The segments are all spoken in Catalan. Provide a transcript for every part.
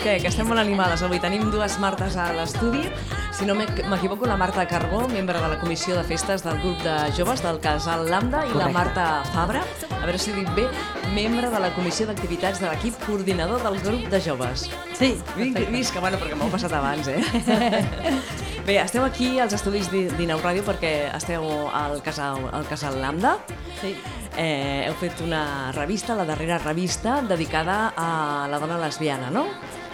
Que, que estem molt animades avui. Tenim dues Martes a l'estudi. Si no m'equivoco, la Marta Carbó, membre de la comissió de festes del grup de joves del Casal Lambda, i la Marta Fabra, a veure si dit bé, membre de la comissió d'activitats de l'equip coordinador del grup de joves. Sí, Vinc, visca, bueno, perquè m'ho he passat abans, eh? Bé, esteu aquí als estudis d'Inau Ràdio perquè esteu al Casal, al Casal Lambda. sí. Eh, heu fet una revista, la darrera revista, dedicada a la dona lesbiana, no?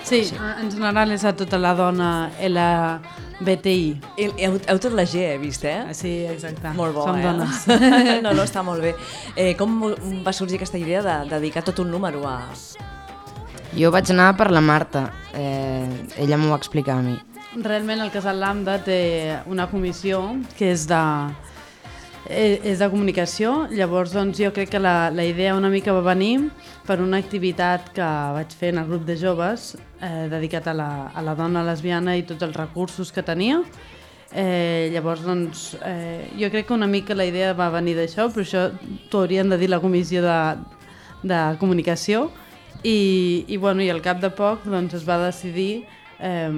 Sí, en general és a tota la dona LBTI. Heu, heu, heu tot la G, he vist, eh? Sí, exacte. Molt bo, Som eh? dones. no, no, està molt bé. Eh, com va sorgir aquesta idea de dedicar tot un número a... Jo vaig anar per la Marta, eh, ella m'ho va explicar a mi. Realment el Casal Lambda té una comissió que és de, eh, és de comunicació, llavors doncs, jo crec que la, la idea una mica va venir per una activitat que vaig fer en el grup de joves eh, dedicat a la, a la dona lesbiana i tots els recursos que tenia. Eh, llavors, doncs, eh, jo crec que una mica la idea va venir d'això, però això t'ho haurien de dir la comissió de, de comunicació i, i, bueno, i al cap de poc doncs, es va decidir eh,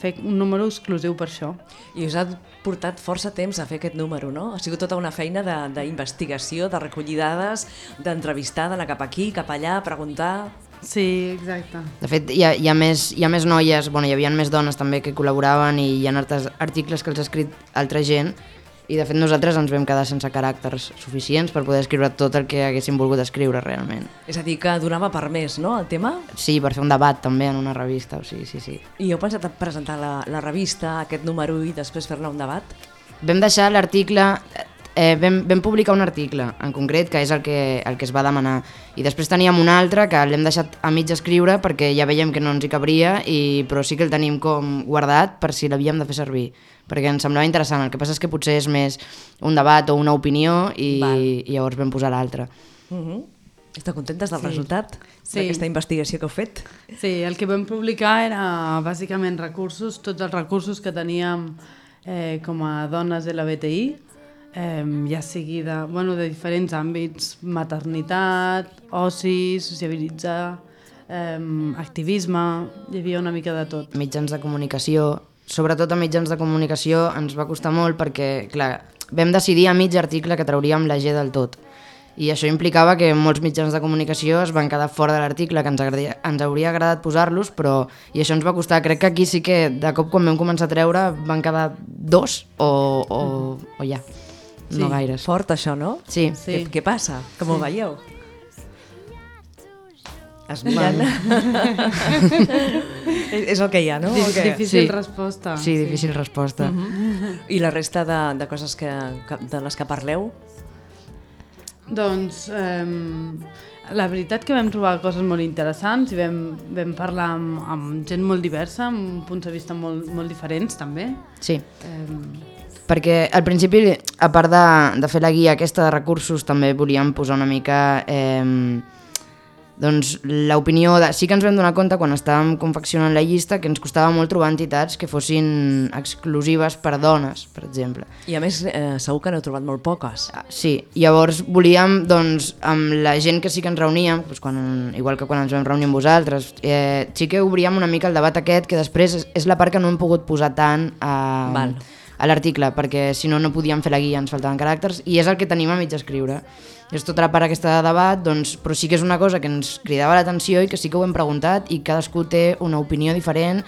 fer un número exclusiu per això. I us ha portat força temps a fer aquest número, no? Ha sigut tota una feina d'investigació, de, de recollir dades, d'entrevistar, d'anar cap aquí, cap allà, preguntar... Sí, exacte. De fet, hi ha, hi ha, més, hi ha més noies, bueno, hi havia més dones també que col·laboraven i hi ha altres articles que els ha escrit altra gent i de fet nosaltres ens vam quedar sense caràcters suficients per poder escriure tot el que haguéssim volgut escriure realment. És a dir, que donava per més, no?, el tema? Sí, per fer un debat també en una revista, o sigui, sí, sí. I heu pensat a presentar la, la revista, aquest número, i després fer-ne un debat? Vam deixar l'article, eh, vam, vam publicar un article en concret, que és el que, el que es va demanar, i després teníem un altre que l'hem deixat a mig escriure perquè ja veiem que no ens hi cabria, i, però sí que el tenim com guardat per si l'havíem de fer servir, perquè ens semblava interessant. El que passa és que potser és més un debat o una opinió i, Val. i llavors vam posar l'altre. Uh -huh. Esteu contentes del Sí. resultat Sí. d'aquesta investigació que heu fet? Sí, el que vam publicar era bàsicament recursos, tots els recursos que teníem eh, com a dones LBTI, eh, ja sigui de, bueno, de diferents àmbits, maternitat, oci, sociabilitzar, eh, activisme, hi havia una mica de tot. mitjans de comunicació, sobretot a mitjans de comunicació ens va costar molt perquè, clar, vam decidir a mig article que trauríem la G del tot. I això implicava que molts mitjans de comunicació es van quedar fora de l'article, que ens, agradaria, ens hauria agradat posar-los, però i això ens va costar. Crec que aquí sí que de cop quan vam començar a treure van quedar dos o, o, o ja, no Sí. gaires. Fort, això, no? Sí, Sí. Què, què passa? Com ho veieu? Es miren. és, és el que hi ha, no? Di- O què? Difícil Sí. resposta. sí, difícil resposta. I la resta de, de coses que, que, de les que parleu? Doncs eh, la veritat que vam trobar coses molt interessants i vam, vam parlar amb, amb gent molt diversa, amb punts de vista molt, molt diferents també. Sí. Eh, Perquè al principi, a part de, de fer la guia aquesta de recursos, també volíem posar una mica eh, doncs, l'opinió... De... Sí que ens vam donar compte quan estàvem confeccionant la llista que ens costava molt trobar entitats que fossin exclusives per dones, per exemple. I a més, eh, segur que n'heu trobat molt poques. Ah, Sí, llavors volíem, doncs, amb la gent que sí que ens reuníem, doncs quan, igual que quan ens vam reunir amb vosaltres, eh, sí que obríem una mica el debat aquest, que després és, és la part que no hem pogut posar tant a, Val. A l'article, perquè si no, no podíem fer la guia, ens faltaven caràcters, i és el que tenim a mig escriure. És tota la part aquesta de debat, doncs, però sí que és una cosa que ens cridava l'atenció i que sí que ho hem preguntat i cadascú té una opinió diferent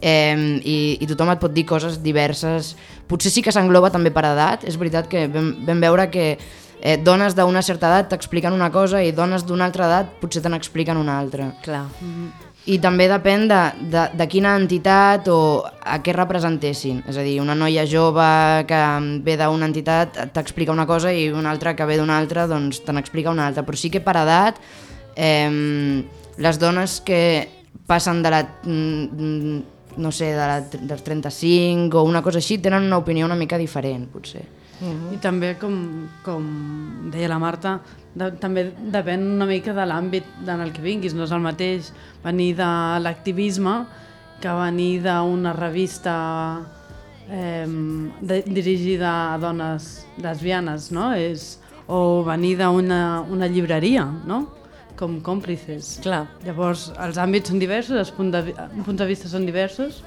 eh, i, i tothom et pot dir coses diverses. Potser sí que s'engloba també per edat, és veritat que vam, vam veure que eh, dones d'una certa edat t'expliquen una cosa i dones d'una altra edat potser te n'expliquen una altra. Clar. I també depèn de, de, de quina entitat o a què representessin. És a dir, una noia jove que ve d'una entitat t'explica una cosa i una altra que ve d'una altra doncs te n'explica una altra. Però sí que per edat, eh, les dones que passen de la, mm, no sé, de la, dels 35 o una cosa així, tenen una opinió una mica diferent, potser. I també, com, com deia la Marta, de, també depèn una mica de l'àmbit en el que vinguis. No és el mateix venir de l'activisme que venir d'una revista eh, de, dirigida a dones lesbianes, no? És, o venir d'una una llibreria, no? com còmplices. Clar. Llavors, els àmbits són diversos, els punts de, punts de vista són diversos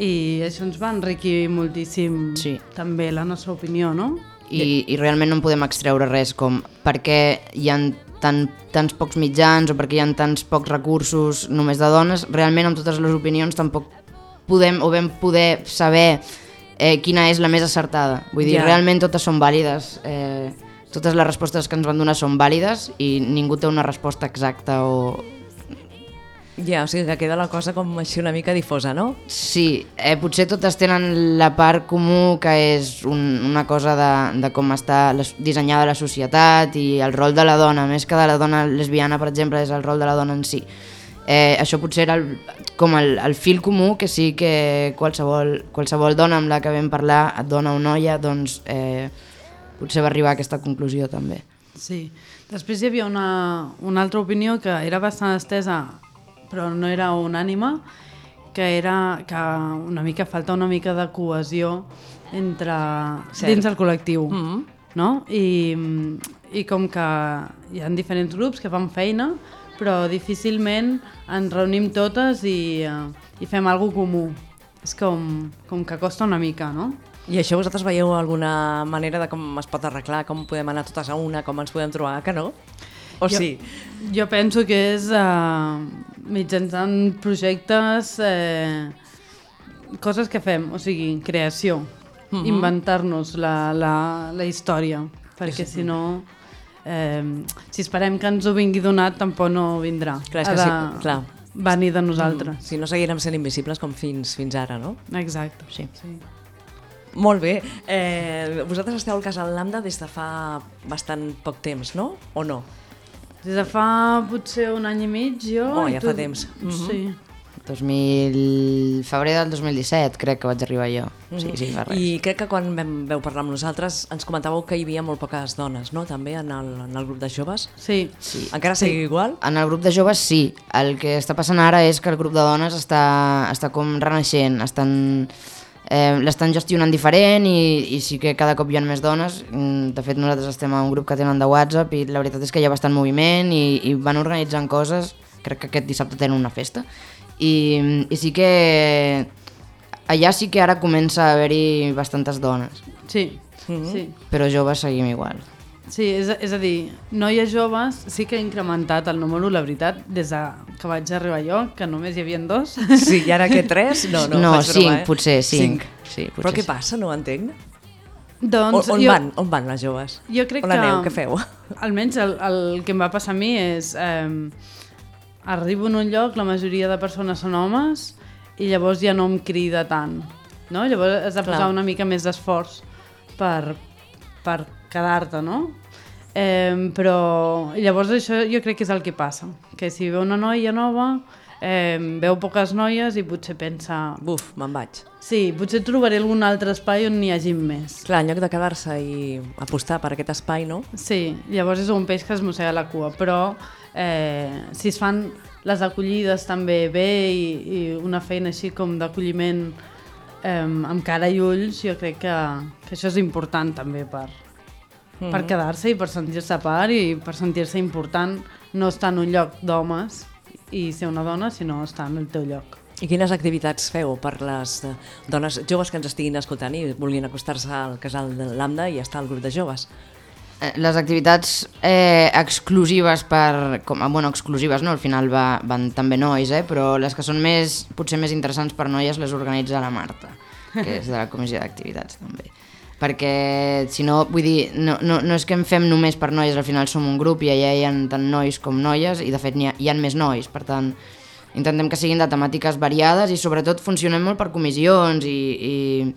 i això ens va enriquir moltíssim Sí. també la nostra opinió, no? I, i realment no en podem extreure res com per què hi ha tan, tants pocs mitjans o per què hi ha tants pocs recursos només de dones, realment amb totes les opinions tampoc podem o vam poder saber eh, quina és la més acertada. Vull dir, Ja. realment totes són vàlides, eh, totes les respostes que ens van donar són vàlides i ningú té una resposta exacta o, Ja, o sigui que queda la cosa com així una mica difosa, no? Sí, eh, potser totes tenen la part comú que és un, una cosa de, de com està la, dissenyada la societat i el rol de la dona, més que de la dona lesbiana, per exemple, és el rol de la dona en si. Eh, això potser era el, com el, el fil comú que sí que qualsevol, qualsevol dona amb la que vam parlar, dona o noia, doncs eh, potser va arribar a aquesta conclusió també. Sí. Després hi havia una, una altra opinió que era bastant estesa, però no era unànima, que era que una mica falta una mica de cohesió entre Cert. dins del col·lectiu, Mm -hmm. no? I, I com que hi ha diferents grups que fan feina, però difícilment ens reunim totes i, eh, i fem alguna comú. És com, com que costa una mica, no? I això vosaltres veieu alguna manera de com es pot arreglar, com podem anar totes a una, com ens podem trobar, que no? O Jo- sí? Jo penso que és uh, mitjançant projectes, eh, coses que fem, o sigui, creació, Mhm. inventar-nos la, la, la història, perquè si no, eh, si esperem que ens ho vingui donat, tampoc no vindrà. Clar, de sí, clar. venir de nosaltres. Si no seguirem sent invisibles com fins, fins ara, no? Exacte. Sí. sí. Molt bé. Eh, vosaltres esteu al Casal Lambda des de fa bastant poc temps, no? O no? Des de fa potser un any i mig, jo... Oh, ja fa temps. Mhm. Sí. 2000... febrer del 2017 crec que vaig arribar jo. Sí, sí, fa res. I crec que quan vam, veu parlar amb nosaltres ens comentàveu que hi havia molt poques dones, no? També en el, en el grup de joves. Sí. Sí. Encara sigui igual? En el grup de joves sí, el que està passant ara és que el grup de dones està, està com renaixent, estan, eh, l'estan gestionant diferent i, i sí que cada cop hi ha més dones, Mm, de fet nosaltres estem a un grup que tenen de WhatsApp i la veritat és que hi ha bastant moviment i, i van organitzant coses, crec que aquest dissabte tenen una festa i, i sí que allà sí que ara comença a haver-hi bastantes dones, Sí, Mhm. sí. però joves seguim igual. Sí, és, a- és a dir, noies joves sí que ha incrementat el número, la veritat, des de que vaig arribar jo, que només hi havia dos. Sí, i ara que tres? No, no, no broma, cinc, eh? potser cinc. Sí, potser Però què sí. passa? No ho entenc. doncs on, on, jo, van, on van les joves? Jo crec on que... aneu? Què feu? Almenys el, el que em va passar a mi és... Eh, arribo en un lloc, la majoria de persones són homes i llavors ja no em crida tant. No? Llavors has de posar Clar. una mica més d'esforç per, per quedar-te, no? Eh, però llavors això jo crec que és el que passa, que si veu una noia nova, eh, veu poques noies i potser pensa Buf, me'n vaig. sí, potser trobaré algun altre espai on n'hi hagi més. Clar, en lloc de quedar-se i apostar per aquest espai, no? Sí, llavors és un peix que es mossega la cua, però eh, si es fan les acollides també bé i, i una feina així com d'acolliment eh, amb cara i ulls, jo crec que, que això és important també per, Mhm. per quedar-se i per sentir-se a part i per sentir-se important no estar en un lloc d'homes i ser una dona, sinó estar en el teu lloc. I quines activitats feu per les eh, dones joves que ens estiguin escoltant i vulguin acostar-se al casal de Lambda i estar al grup de joves? Eh, Les activitats eh, exclusives per... Com, bueno, exclusives no, al final va, van també nois, eh, però les que són més, potser més interessants per noies les organitza la Marta, que és de la comissió d'activitats també. Perquè, si no, vull dir, no, no, no és que en fem només per noies, al final som un grup i allà hi ha tant nois com noies i de fet hi ha, hi ha més nois, per tant intentem que siguin de temàtiques variades i sobretot funcionem molt per comissions i, i,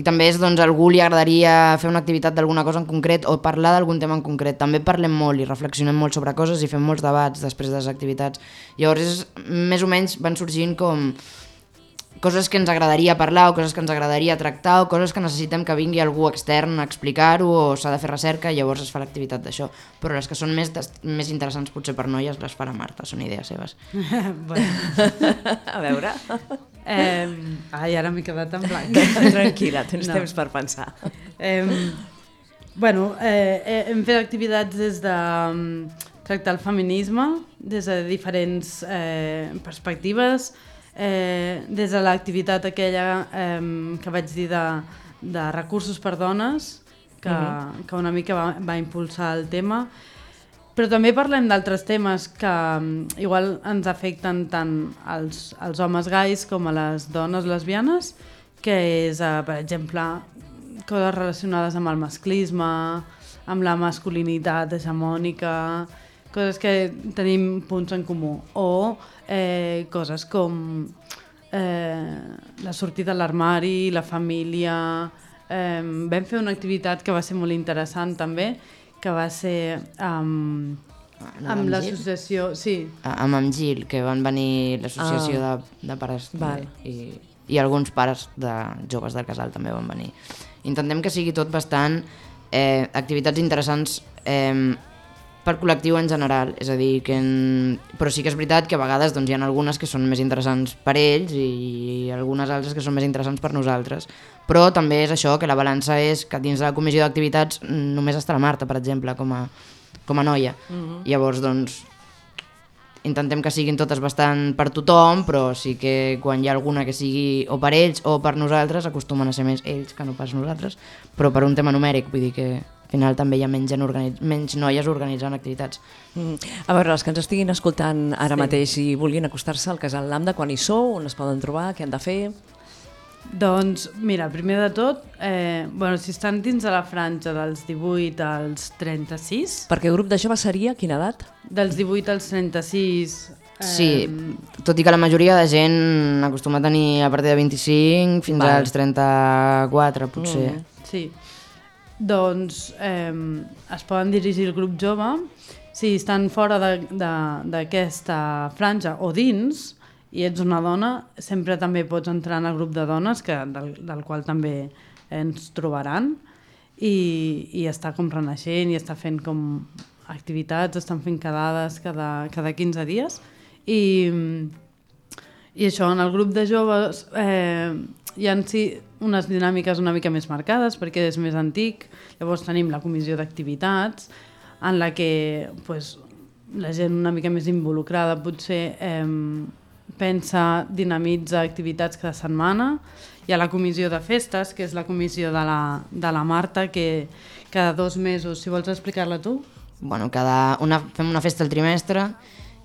i també és doncs algú li agradaria fer una activitat d'alguna cosa en concret o parlar d'algun tema en concret. També parlem molt i reflexionem molt sobre coses i fem molts debats després de les activitats. Llavors és, més o menys van sorgint com coses que ens agradaria parlar o coses que ens agradaria tractar o coses que necessitem que vingui algú extern a explicar-ho o s'ha de fer recerca i llavors es fa l'activitat d'això. Però les que són més, més interessants potser per noies les farà Marta, són idees seves. bueno, A veure... eh, ai, ara m'he quedat en blanc. Tranquil·la, tens No. temps per pensar. Eh, bueno, eh, eh, hem fet activitats des de mm, tractar el feminisme des de diferents eh, perspectives, eh, des de l'activitat aquella eh, que vaig dir de, de recursos per dones, que, uh -huh. que una mica va, va impulsar el tema, però també parlem d'altres temes que igual ens afecten tant als, als homes gais com a les dones lesbianes, que és, uh, per exemple, coses relacionades amb el masclisme, amb la masculinitat hegemònica, coses que tenim punts en comú, o eh, coses com eh, la sortida a l'armari, la família... Eh, vam fer una activitat que va ser molt interessant també, que va ser amb, No, amb amb l'associació... Sí, A- amb en Gil, que van venir l'associació Ah. de, de pares Val. i, i alguns pares de joves del casal també van venir. Intentem que sigui tot bastant eh, activitats interessants eh, per col·lectiu en general, és a dir, que en... però sí que és veritat que a vegades doncs, hi ha algunes que són més interessants per ells i algunes altres que són més interessants per nosaltres. Però també és això, que la balança és que dins de la comissió d'activitats només està la Marta, per exemple, com a, com a noia. Llavors, doncs, intentem que siguin totes bastant per tothom, però sí que quan hi ha alguna que sigui o per ells o per nosaltres, acostumen a ser més ells que no pas nosaltres, però per un tema numèric, vull dir que final també hi ha menys, menys noies organitzant activitats. Mm. A veure, els que ens estiguin escoltant ara Sí. mateix i vulguin acostar-se al Casal Lambda, quan hi sou, on es poden trobar, què han de fer... doncs mira, primer de tot, eh, bueno, si estan dins de la franja dels 18 als 36, Perquè el grup de joves seria quina edat? dels 18 als 36... Eh, Sí, tot i que la majoria de gent acostuma a tenir a partir de 25 fins Val. als 34, potser. Mm. Sí, doncs eh, es poden dirigir al grup jove. Si estan fora d'aquesta franja o dins i ets una dona, sempre també pots entrar en el grup de dones que, del, del qual també ens trobaran. I, i està com renaixent i està fent com activitats, estan fent quedades cada, cada 15 dies. I, i això, en el grup de joves eh, hi ha sí unes dinàmiques una mica més marcades perquè és més antic, llavors tenim la comissió d'activitats en la que pues, la gent una mica més involucrada potser eh, pensa, dinamitza activitats cada setmana. Hi ha la comissió de festes, que és la comissió de la, de la Marta, que cada dos mesos, si vols explicar-la tu. bueno, cada una, fem una festa al trimestre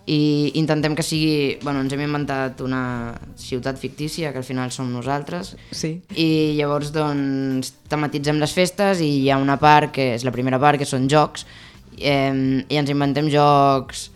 i intentem que sigui... Bueno, ens hem inventat una ciutat fictícia, que al final som nosaltres, Sí. i llavors doncs tematitzem les festes i hi ha una part, que és la primera part, que són jocs, eh, i ens inventem jocs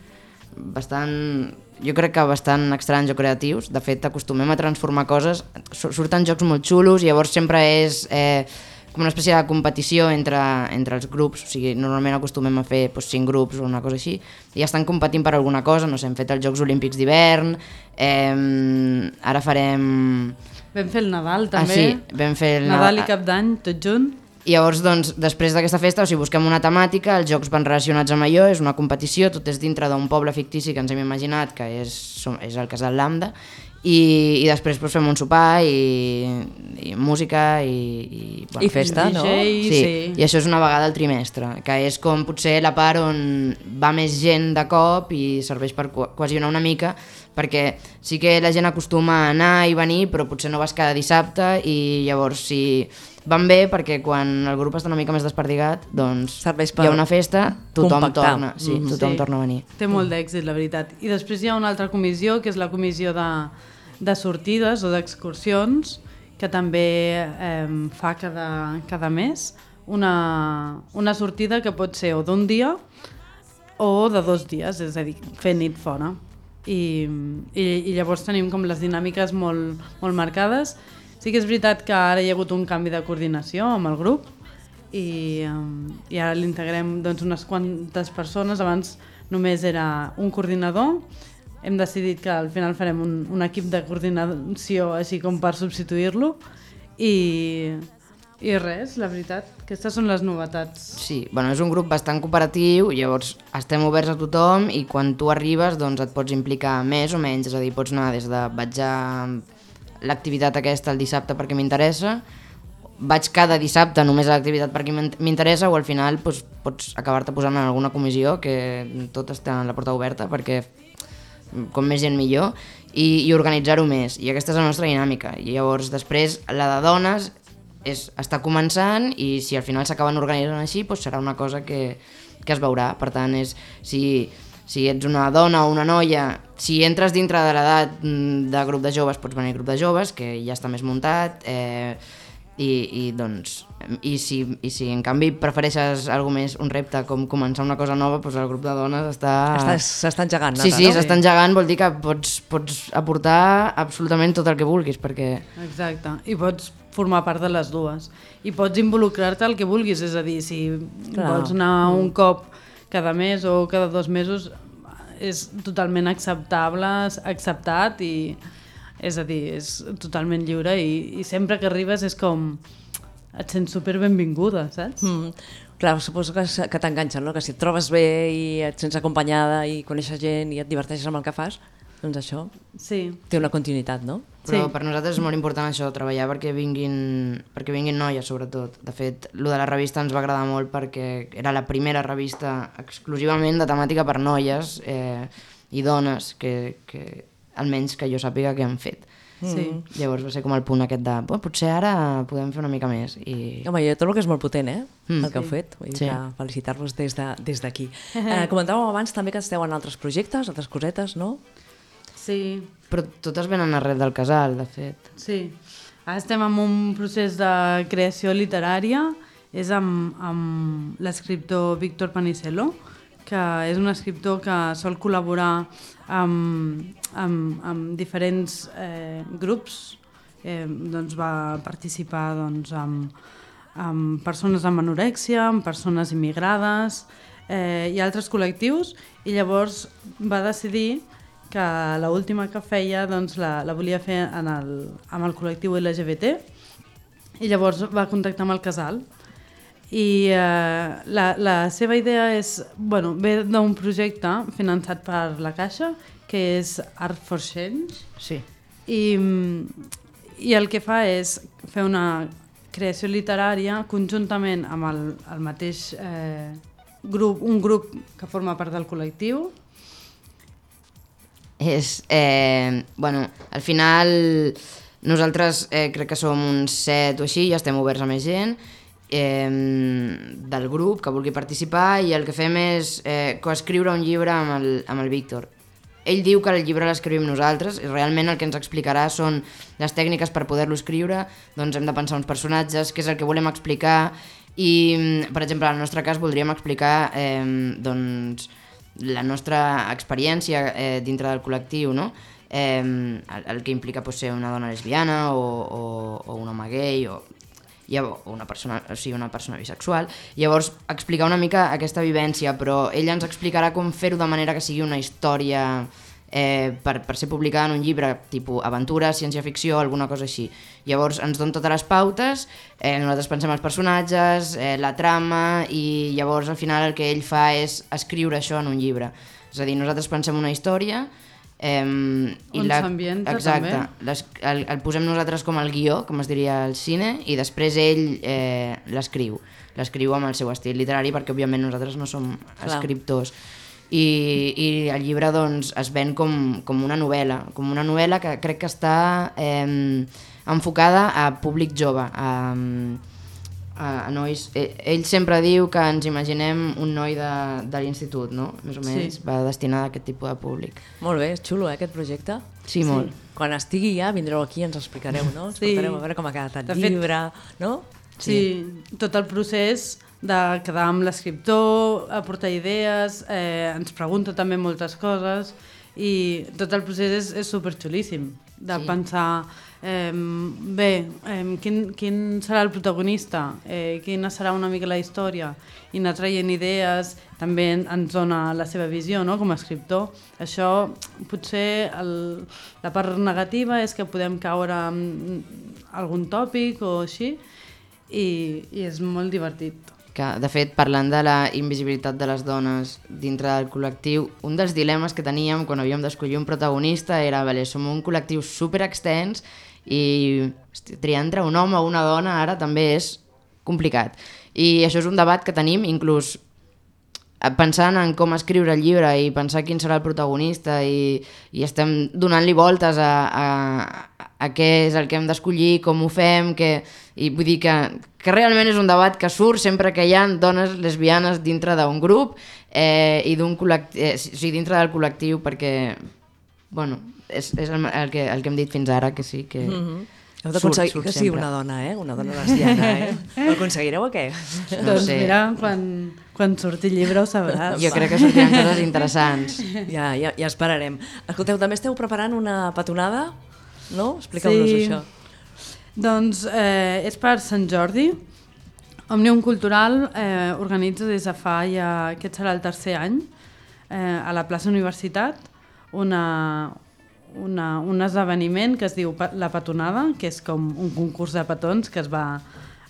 bastant jo crec que bastant estranys o creatius. De fet, acostumem a transformar coses. Su- Surten jocs molt xulos i llavors sempre és eh, com una espècie de competició entre, entre els grups. O sigui, normalment acostumem a fer doncs, cinc grups o una cosa així i estan competint per alguna cosa. No sé, hem fet els Jocs Olímpics d'hivern, eh, ara farem... Vam fer el Nadal Ah, també. sí, vam fer el Nadal i Nadal- Cap d'Any, tot junt. i llavors, doncs, després d'aquesta festa, o sigui, busquem una temàtica, els jocs van relacionats amb allò, és una competició, tot és dintre d'un poble fictici que ens hem imaginat, que és, és el Casal Lambda, i, i després doncs, fem un sopar i, i música i... I, I festa, no? DJ, Sí, sí. i això és una vegada al trimestre, que és com potser la part on va més gent de cop i serveix per co- cohesionar una mica, perquè sí que la gent acostuma a anar i venir, però potser no vas cada dissabte i llavors si van bé perquè quan el grup està una mica més desperdigat, doncs Serveix hi per ha una festa, tothom compactar. torna, sí, Mhm. tothom Sí. torna a venir. Té molt d'èxit, la veritat. I després hi ha una altra comissió, que és la comissió de, de sortides o d'excursions, que també eh, fa cada, cada mes una, una sortida que pot ser o d'un dia o de dos dies, és a dir, fer nit fora. I, i, i llavors tenim com les dinàmiques molt, molt marcades. Sí que és veritat que ara hi ha hagut un canvi de coordinació amb el grup i, um, i ara l'integrem doncs, unes quantes persones. Abans només era un coordinador. Hem decidit que al final farem un, un equip de coordinació així com per substituir-lo i, i res, la veritat, aquestes són les novetats. Sí, bueno, és un grup bastant cooperatiu, llavors estem oberts a tothom i quan tu arribes doncs et pots implicar més o menys, és a dir, pots anar des de vaig a l'activitat aquesta el dissabte perquè m'interessa, vaig cada dissabte només a l'activitat perquè m'in- m'interessa o al final doncs, pots acabar-te posant en alguna comissió que tot està en la porta oberta perquè com més gent millor i, i organitzar-ho més. I aquesta és la nostra dinàmica. I llavors després la de dones és, està començant i si al final s'acaben organitzant així doncs serà una cosa que, que es veurà. Per tant és si, si ets una dona o una noia si entres dintre de l'edat mm, de grup de joves pots venir al grup de joves que ja està més muntat eh, i, i doncs i si, i si en canvi prefereixes algo més un repte com començar una cosa nova doncs el grup de dones està Estàs- S'està engegant, Sí, Nata, sí, no? s'està engegant, vol dir que pots, pots aportar absolutament tot el que vulguis, perquè... Exacte, i pots formar part de les dues. I pots involucrar-te el que vulguis, és a dir, si Clar. vols anar un cop cada mes o cada dos mesos, és totalment acceptable, acceptat i és a dir, és totalment lliure i, i sempre que arribes és com et sents super benvinguda, saps? Mm. Clar, suposo que, que t'enganxa, no? Que si et trobes bé i et sents acompanyada i coneixes gent i et diverteixes amb el que fas, doncs això Sí, té una continuïtat, no? Però Sí. per nosaltres és molt important això, treballar perquè vinguin, perquè vinguin noies, sobretot. De fet, lo de la revista ens va agradar molt perquè era la primera revista exclusivament de temàtica per noies eh, i dones, que, que almenys que jo sàpiga que han fet. sí. Llavors va ser com el punt aquest de, "Bueno, potser ara podem fer una mica més. I... Home, jo trobo que és molt potent, eh? Mm. el que heu fet. Vull dir Sí. felicitar-vos des de- des d'aquí. De, eh, comentàveu abans també que esteu en altres projectes, altres cosetes, no? Sí, Però totes venen arrel del casal, de fet. Sí, ara estem en un procés de creació literària, és amb, amb l'escriptor Víctor Panicelo, que és un escriptor que sol col·laborar amb, amb, amb diferents eh, grups, eh, doncs va participar doncs, amb, amb persones amb anorèxia, amb persones immigrades eh, i altres col·lectius, i llavors va decidir que l'última que feia doncs, la, la volia fer en el, amb el col·lectiu LGBT i llavors va contactar amb el casal. I eh, la, la seva idea és, bueno, ve d'un projecte finançat per la Caixa que és Art for Change. Sí. i, i el que fa és fer una creació literària conjuntament amb el, el mateix eh, grup, un grup que forma part del col·lectiu És, eh, bueno, al final nosaltres eh, crec que som uns set o així, ja estem oberts a més gent eh, del grup que vulgui participar i el que fem és eh, coescriure un llibre amb el, amb el Víctor. Ell diu que el llibre l'escrivim nosaltres i realment el que ens explicarà són les tècniques per poder-lo escriure, doncs hem de pensar uns personatges, què és el que volem explicar i, mm, per exemple, en el nostre cas voldríem explicar eh, doncs, la nostra experiència eh, dintre del col·lectiu, no? Eh, el, el que implica pues, ser una dona lesbiana o, o, o un home gay o, o una persona, o sigui, una persona bisexual. Llavors, explicar una mica aquesta vivència, però ella ens explicarà com fer-ho de manera que sigui una història eh, per, per ser publicada en un llibre, tipus aventura, ciència-ficció, alguna cosa així. Llavors ens donen totes les pautes, eh, nosaltres pensem els personatges, eh, la trama, i llavors al final el que ell fa és escriure això en un llibre. És a dir, nosaltres pensem una història, eh, On s'ambienta, Exacte, també. les, el, el posem nosaltres com el guió, com es diria al cine, i després ell eh, l'escriu. L'escriu amb el seu estil literari, perquè òbviament nosaltres no som Clar. escriptors. I, I el llibre doncs, es ven com, com una novel·la, com una novel·la que crec que està eh, enfocada a públic jove, a, a, a nois... Eh, ell sempre diu que ens imaginem un noi de, de l'institut, no? Més o menys, Sí. va destinat a aquest tipus de públic. Molt bé, és xulo, eh, aquest projecte. Sí, molt. Quan estigui ja, vindreu aquí i ens explicareu, no? Ens Sí. contareu a veure com ha quedat el De fet- llibre, no? Sí, tot el procés de quedar amb l'escriptor, aportar idees, eh, ens pregunta també moltes coses i tot el procés és, és superxulíssim de Sí. pensar eh, bé, eh, quin, quin serà el protagonista, eh, quina serà una mica la història i anar traient idees, també en- ens dona la seva visió no? com a escriptor. Això potser el, la part negativa és que podem caure en algun tòpic o així, i, i és molt divertit. Que de fet, parlant de la invisibilitat de les dones dintre del col·lectiu, un dels dilemes que teníem quan havíem d'escollir un protagonista era, vale, som un col·lectiu super extens i triar entre un home o una dona ara també és complicat. I això és un debat que tenim inclús pensant en com escriure el llibre i pensar quin serà el protagonista i, i estem donant-li voltes a, a, a què és el que hem d'escollir, com ho fem, que, i vull dir que, que realment és un debat que surt sempre que hi ha dones lesbianes dintre d'un grup eh, i d'un col·lectiu, eh, sigui, dintre del col·lectiu perquè, bueno, és, és el, el, que, el que hem dit fins ara, que sí, que... Mm -hmm. Heu d'aconseguir que sigui una dona, eh? Una dona lesbiana, eh? Ho aconseguireu o què? No doncs sé. mira, quan, quan surti el llibre ho sabràs. Jo crec que sortiran coses interessants. Ja, ja, ja esperarem. Escolteu, també esteu preparant una petonada? No? Explica'm-nos sí. això. Doncs eh, és per Sant Jordi. Òmnium Cultural eh, organitza des de fa ja, aquest serà el tercer any, eh, a la plaça Universitat, una, una, un esdeveniment que es diu La Petonada, que és com un concurs de petons que es va,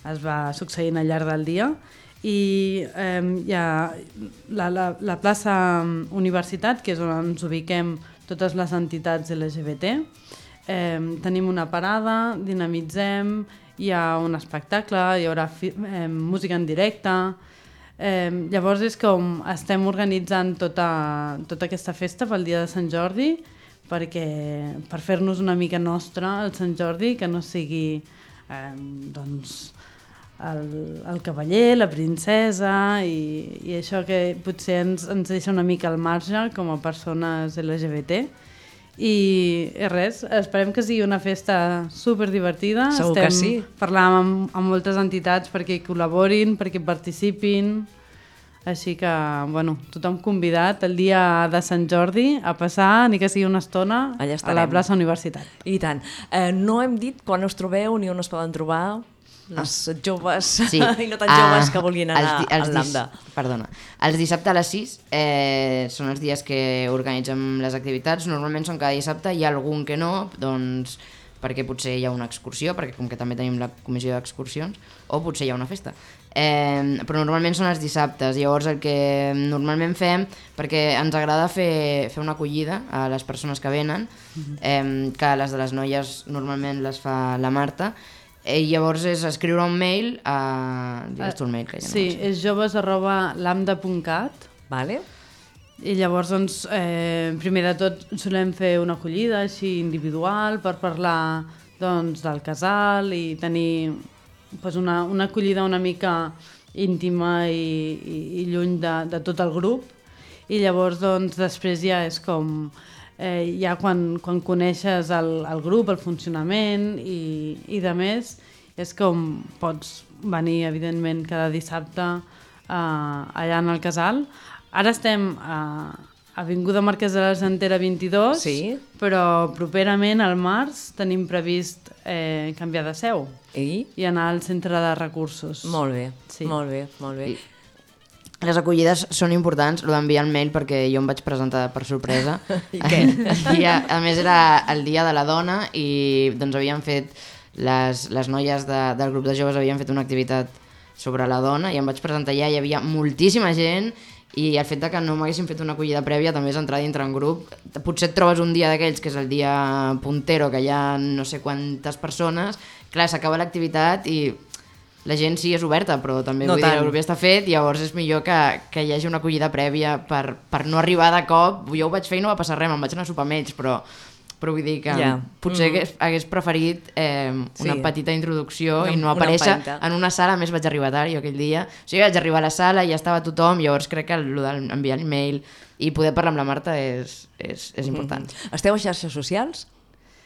es va succeint al llarg del dia. I eh, hi ha la, la, la plaça Universitat, que és on ens ubiquem totes les entitats LGBT, eh, tenim una parada, dinamitzem, hi ha un espectacle, hi haurà eh, música en directe, eh, llavors és com estem organitzant tota, tota aquesta festa pel dia de Sant Jordi perquè per fer-nos una mica nostra el Sant Jordi, que no sigui eh, doncs, el, el cavaller, la princesa i, i això que potser ens, ens deixa una mica al marge com a persones LGBT i res, esperem que sigui una festa super divertida. Segur Estem que sí. parlant amb, amb moltes entitats perquè col·laborin, perquè participin. Així que, bueno, tothom convidat el dia de Sant Jordi a passar, ni que sigui una estona, a la plaça Universitat. I tant. Eh, no hem dit quan us trobeu ni on us poden trobar les ah. joves sí. i no tan joves uh, que vulguin anar els, els al Lambda. Perdona. Els dissabte a les 6 eh, són els dies que organitzem les activitats. Normalment són cada dissabte, hi ha algun que no, doncs perquè potser hi ha una excursió, perquè com que també tenim la comissió d'excursions, o potser hi ha una festa. Eh, però normalment són els dissabtes, llavors el que normalment fem, perquè ens agrada fer, fer una acollida a les persones que venen, eh, que les de les noies normalment les fa la Marta, i eh, llavors és escriure un mail a... Digues tu el mail, que ja no Sí, és joves arroba lambda.cat. Vale. I llavors, doncs, eh, primer de tot solem fer una acollida així individual per parlar doncs, del casal i tenir pues, una, una acollida una mica íntima i, i, i lluny de, de tot el grup. I llavors, doncs, després ja és com eh, ja quan, quan coneixes el, el grup, el funcionament i, i de més, és com pots venir, evidentment, cada dissabte eh, allà en el casal. Ara estem a Avinguda Marquès de la Santera 22, sí. però properament al març tenim previst eh, canviar de seu I? i anar al centre de recursos. Molt bé, sí. molt bé, molt bé. I, les acollides són importants, el d'enviar el mail perquè jo em vaig presentar per sorpresa. I què? El dia, a més era el dia de la dona i doncs havien fet, les, les noies de, del grup de joves havien fet una activitat sobre la dona i em vaig presentar allà, hi havia moltíssima gent i el fet de que no m'haguessin fet una acollida prèvia també és entrar dintre un grup. Potser et trobes un dia d'aquells, que és el dia puntero, que hi ha no sé quantes persones, clar, s'acaba l'activitat i la gent sí és oberta, però també no vull tant. dir, el grup ja està fet, llavors és millor que, que hi hagi una acollida prèvia per, per no arribar de cop. Jo ho vaig fer i no va passar res, me'n vaig anar a sopar amb ells, però, però vull dir que yeah. potser mm. hagués, hagués preferit eh, una sí. petita introducció una, i no aparèixer en una sala, més vaig arribar tard jo aquell dia. O sigui, vaig arribar a la sala i ja estava tothom, llavors crec que el d'enviar l'email i poder parlar amb la Marta és, és, és important. Mm. Esteu a xarxes socials?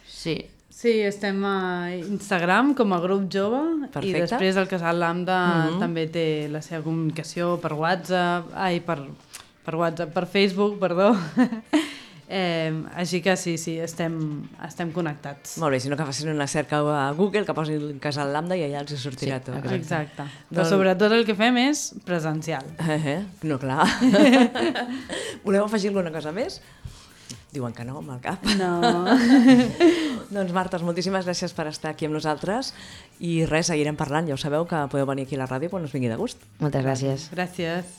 Sí. Sí, estem a Instagram com a grup jove Perfecte. i després el Casal Lambda mhm. -huh. també té la seva comunicació per WhatsApp, ai, per, per WhatsApp, per Facebook, perdó. eh, així que sí, sí, estem, estem connectats. Molt bé, si no que facin una cerca a Google, que posin el Casal Lambda i allà els sortirà sí, tot. Exacte. exacte. Però doncs... sobretot el que fem és presencial. Eh, eh? No, clar. Voleu afegir alguna cosa més? Diuen que no, amb el cap. No. doncs Martes, moltíssimes gràcies per estar aquí amb nosaltres i res, seguirem parlant. Ja ho sabeu que podeu venir aquí a la ràdio quan us vingui de gust. Moltes gràcies. Gràcies.